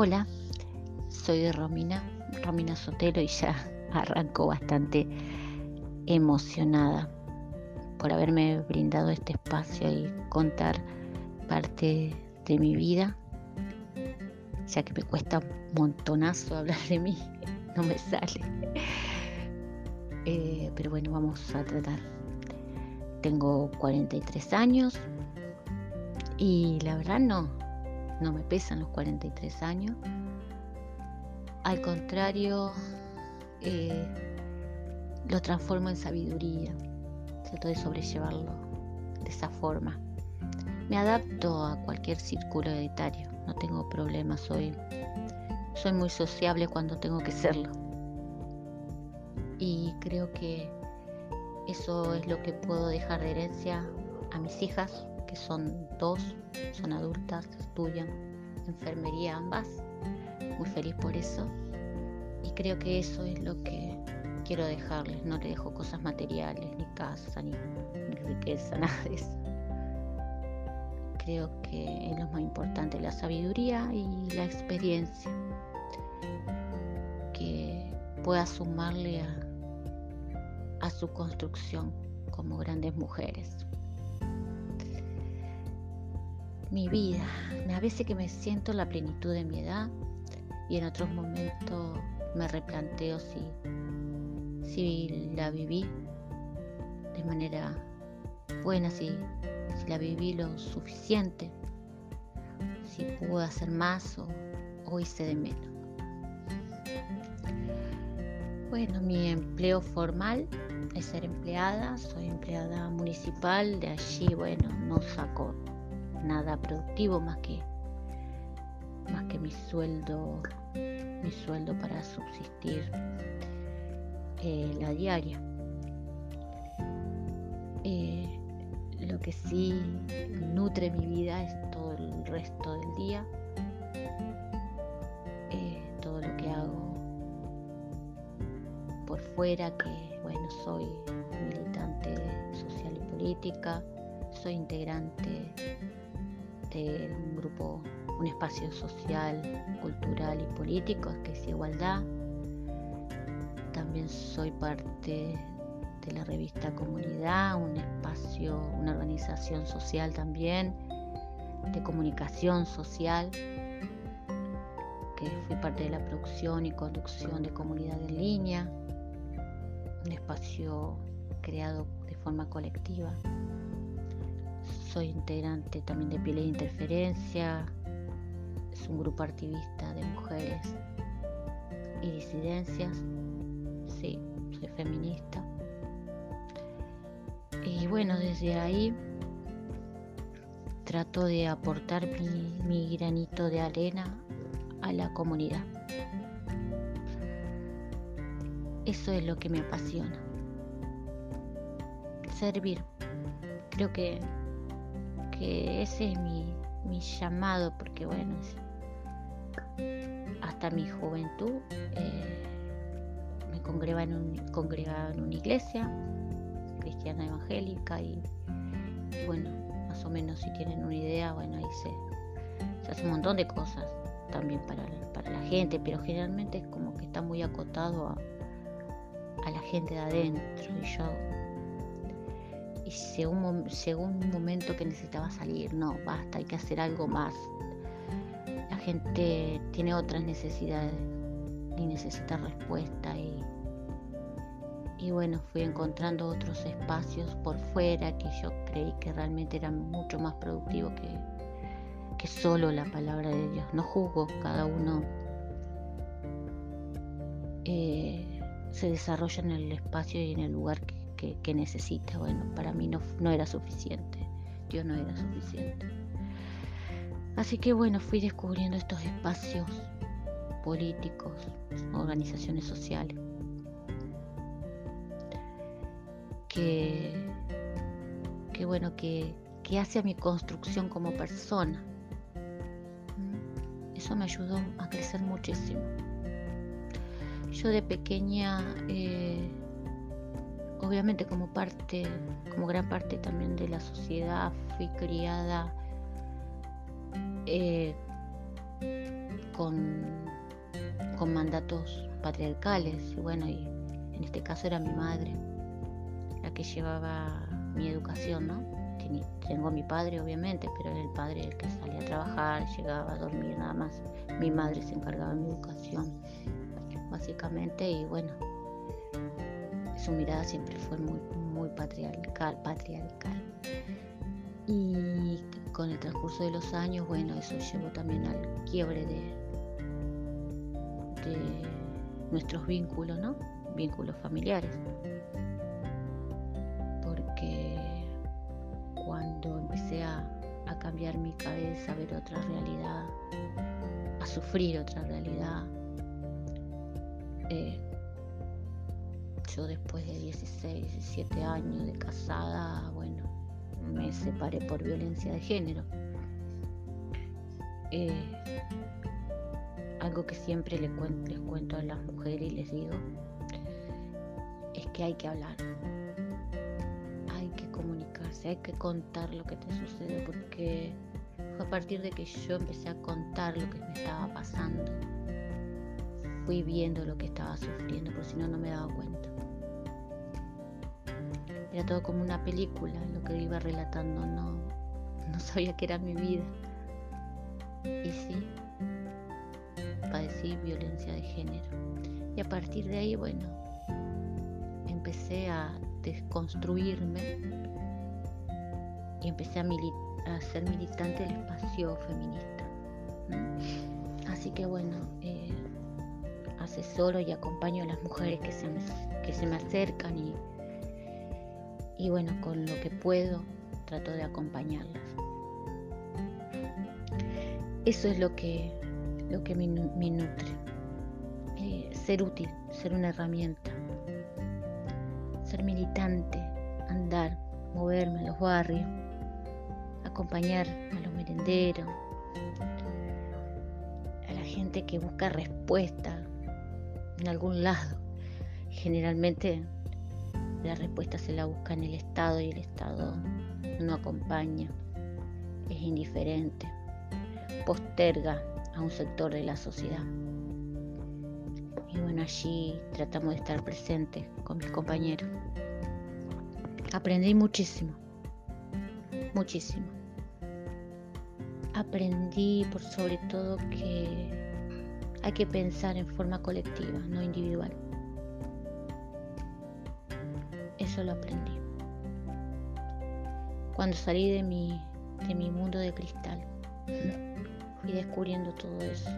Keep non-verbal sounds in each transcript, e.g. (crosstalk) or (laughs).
Hola, soy Romina, Romina Sotelo y ya (laughs) arranco bastante emocionada por haberme brindado este espacio y contar parte de mi vida, ya que me cuesta un montonazo hablar de mí, (laughs) no me sale. Eh, pero bueno, vamos a tratar. Tengo 43 años y la verdad no, no me pesan los 43 años. Al contrario, eh, lo transformo en sabiduría. Trato de sobrellevarlo de esa forma. Me adapto a cualquier círculo etario, no tengo problemas, soy muy sociable cuando tengo que serlo. Y creo que eso es lo que puedo dejar de herencia a mis hijas, que son dos, son adultas, estudian enfermería ambas, muy feliz por eso. Y creo que eso es lo que quiero dejarles, no le dejo cosas materiales, ni casa, ni, riqueza, (laughs) nada de eso. Creo que es lo más importante, la sabiduría y la experiencia que pueda sumarle a su construcción como grandes mujeres mi vida. A veces que me siento la plenitud de mi edad y en otros momentos me replanteo si, si la viví de manera buena, si, si la viví lo suficiente, si pude hacer más o, o hice de menos. Bueno, mi empleo formal es ser empleada, soy empleada municipal, de allí, bueno, no saco nada productivo más que más que mi sueldo mi sueldo para subsistir eh, la diaria. Eh, lo que sí nutre mi vida es todo el resto del día eh, todo lo que hago por fuera que bueno soy militante social y política soy integrante un grupo, un espacio social, cultural y político que es Igualdad. También soy parte de la revista Comunidad, un espacio, una organización social también, de comunicación social, que fui parte de la producción y conducción de Comunidad en Línea, un espacio creado de forma colectiva soy integrante también de Pieles de Interferencia, es un grupo activista de mujeres y disidencias. Sí, soy feminista. Y bueno, desde ahí trato de aportar mi, mi granito de arena a la comunidad. Eso es lo que me apasiona. Servir. Creo que que ese es mi, llamado, porque bueno, hasta mi juventud eh, me congregaba en, un, en una iglesia cristiana evangélica y, bueno, más o menos si tienen una idea, bueno, ahí se, hace un montón de cosas también para, para la gente, pero generalmente es como que está muy acotado a, a la gente de adentro y yo y según, un momento que necesitaba salir, no, basta, hay que hacer algo más. La gente tiene otras necesidades y necesita respuesta y, y bueno, fui encontrando otros espacios por fuera que yo creí que realmente eran mucho más productivos que, que solo la palabra de Dios. No juzgo, cada uno eh, se desarrolla en el espacio y en el lugar que, que, necesita. Bueno, para mí no, no era suficiente, Dios no era suficiente. Así que bueno, fui descubriendo estos espacios políticos, organizaciones sociales, que, que bueno, que, que hace a mi construcción como persona. Eso me ayudó a crecer muchísimo. Yo de pequeña eh, obviamente como parte, como gran parte también de la sociedad, fui criada eh, con, con mandatos patriarcales. Y bueno, y en este caso era mi madre la que llevaba mi educación, ¿no? Tengo a mi padre, obviamente, pero era el padre el que salía a trabajar, llegaba a dormir nada más. Mi madre se encargaba de mi educación, básicamente, y bueno, su mirada siempre fue muy, muy patriarcal, patriarcal. Y con el transcurso de los años, bueno, eso llevó también al quiebre de, nuestros vínculos, ¿no? Vínculos familiares. Porque cuando empecé a, cambiar mi cabeza, a ver otra realidad, a sufrir otra realidad, eh, después de 16, 17 años de casada, bueno, me separé por violencia de género. Eh, algo que siempre les cuento, les cuento a las mujeres y les digo es que hay que hablar, hay que comunicarse, hay que contar lo que te sucede porque fue a partir de que yo empecé a contar lo que me estaba pasando, fui viendo lo que estaba sufriendo, por si no, no me daba cuenta. Era todo como una película, lo que iba relatando, no, (laughs) no sabía que era mi vida. Y sí, padecí violencia de género. Y a partir de ahí, bueno, empecé a desconstruirme y empecé a, ser militante del espacio feminista. Así que bueno, eh, asesoro y acompaño a las mujeres que se me, que se me acercan y, y bueno, con lo que puedo trato de acompañarlas. Eso es lo que lo que me, nutre. Eh, ser útil, ser una herramienta, ser militante, andar, moverme en los barrios, acompañar a los merenderos, a la gente que busca respuesta en algún lado. Generalmente la respuesta se la busca en el Estado y el Estado no acompaña, es indiferente, posterga a un sector de la sociedad. Y bueno, allí tratamos de estar presentes con mis compañeros. Aprendí muchísimo, muchísimo. Aprendí por sobre todo que hay que pensar en forma colectiva, no individual. Lo aprendí. Cuando salí de mi, de mi mundo de cristal fui descubriendo todo eso.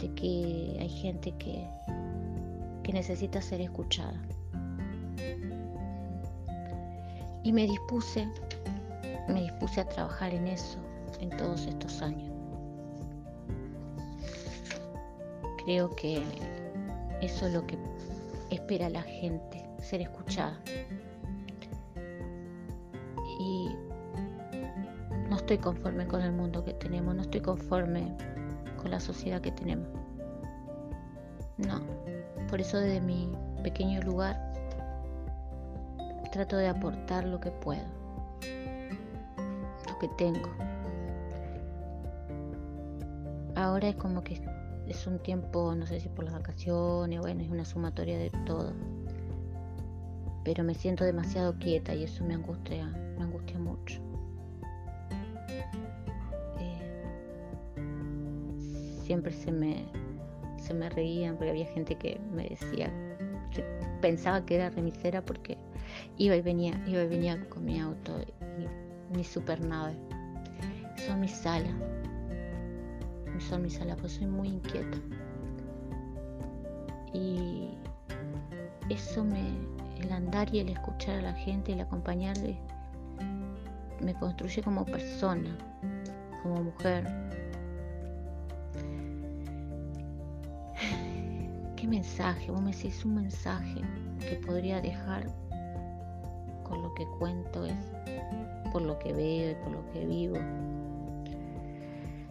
De que hay gente que, que necesita ser escuchada. Y me dispuse, me dispuse a trabajar en eso en todos estos años. Creo que eso es lo que espera la gente, ser escuchada. estoy conforme con el mundo que tenemos, no estoy conforme con la sociedad que tenemos. No, por eso desde mi pequeño lugar trato de aportar lo que puedo, lo que tengo. Ahora es como que es un tiempo, no sé si por las vacaciones, bueno, es una sumatoria de todo. Pero me siento demasiado quieta y eso me angustia, me angustia mucho. siempre se me, se me reían porque había gente que me decía, pensaba que era remisera porque iba y venía, iba y venía con mi auto y mi supernave. Son mis sala. Son mis sala, pues soy muy inquieta. Y eso me, andar y el escuchar a la gente el acompañarle me construye como persona, como mujer, (sighs) mensaje? Vos me decís un mensaje que podría dejar con lo que cuento es por lo que veo y por lo que vivo.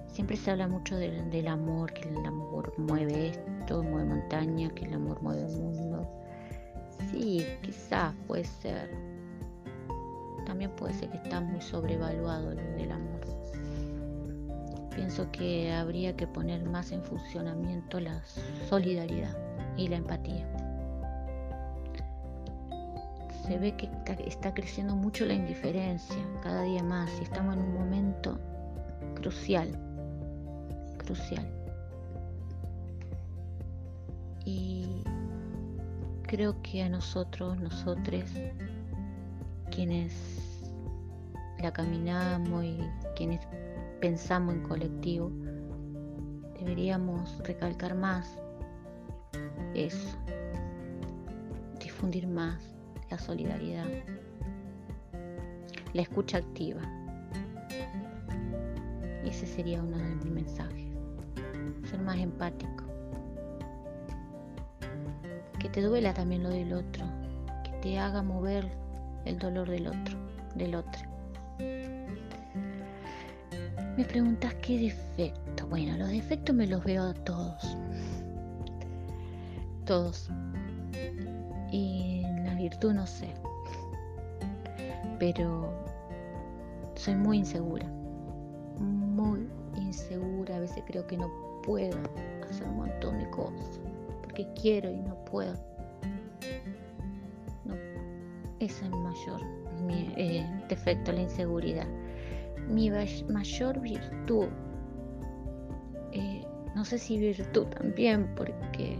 Siempre se habla mucho del, amor, que el amor mueve esto, mueve montaña, que el amor mueve el mundo. Sí, quizás puede ser. También puede ser que está muy sobrevaluado el del amor. pienso que habría que poner más en funcionamiento la solidaridad y la empatía. Se ve que está creciendo mucho la indiferencia cada día más y estamos en un momento crucial, crucial. Y creo que a nosotros, nosotros, quienes la caminamos y quienes pensamos en colectivo, deberíamos recalcar más eso, difundir más la solidaridad, la escucha activa. Ese sería uno de mis mensajes, ser más empático. Te duela también lo del otro, que te haga mover el dolor del otro, del otro. Me preguntas qué defecto. Bueno, los defectos me los veo a todos. Todos. Y la virtud no sé. Pero soy muy insegura. Muy insegura. A veces creo que no puedo hacer un montón de cosas. Porque quiero y no puedo. No. Ese es mi mayor eh, defecto, la inseguridad mi mayor virtud. Eh, no sé si virtud también, porque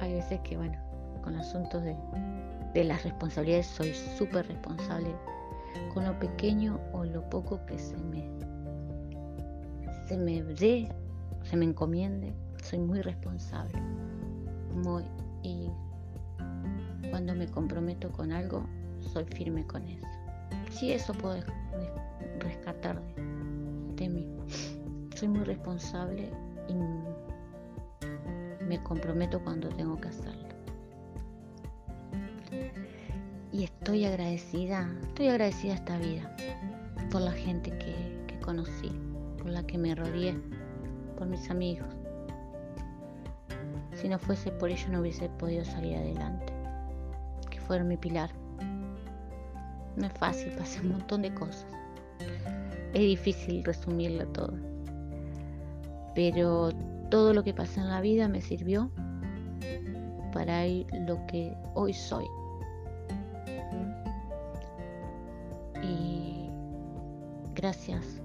hay veces que, bueno, con asuntos de, de las responsabilidades soy súper responsable con lo pequeño o lo poco que se me, se me dé, se me encomiende, soy muy responsable. Y cuando me comprometo con algo, soy firme con eso. Si eso puedo rescatar de, mí. Soy muy responsable y me comprometo cuando tengo que hacerlo. Y estoy agradecida, estoy agradecida a esta vida por la gente que, que conocí, por la que me rodeé, por mis amigos. Si no fuese por ello no hubiese podido salir adelante, que fueron mi pilar. No es fácil, pasé un montón de cosas es difícil resumirlo todo. Pero todo lo que pasó en la vida me sirvió para lo que hoy soy. Y gracias,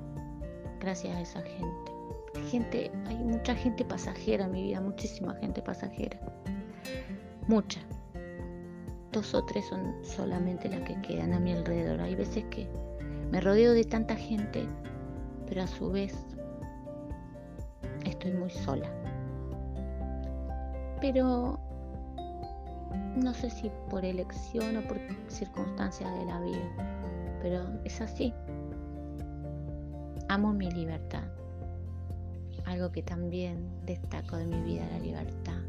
gracias a esa gente. Hay mucha gente pasajera en mi vida, muchísima gente pasajera. Mucha. Dos o tres son solamente las que quedan a mi alrededor. Hay veces que me rodeo de tanta gente, pero a su vez estoy muy sola. Pero no sé si por elección o por circunstancias de la vida, pero es así. Amo mi libertad. Algo que también destaco de mi vida, la libertad.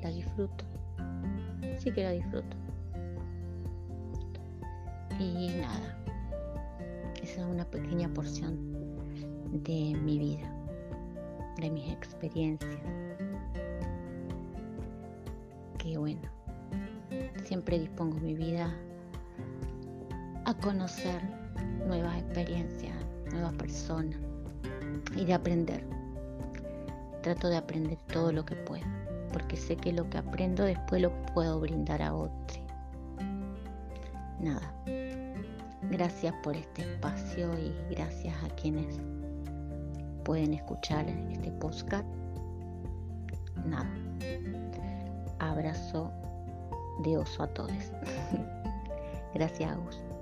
La disfruto. Sí que la disfruto. Y nada, esa es una pequeña porción de mi vida, de mis experiencias. Que bueno, siempre dispongo mi vida a conocer nuevas experiencias, nuevas personas y de aprender. Trato de aprender todo lo que puedo, porque sé que lo que aprendo después lo puedo brindar a otros. Nada, Gracias por este espacio y gracias a quienes pueden escuchar este podcast. Nada. Abrazo de oso a todos. (laughs) gracias, Agus.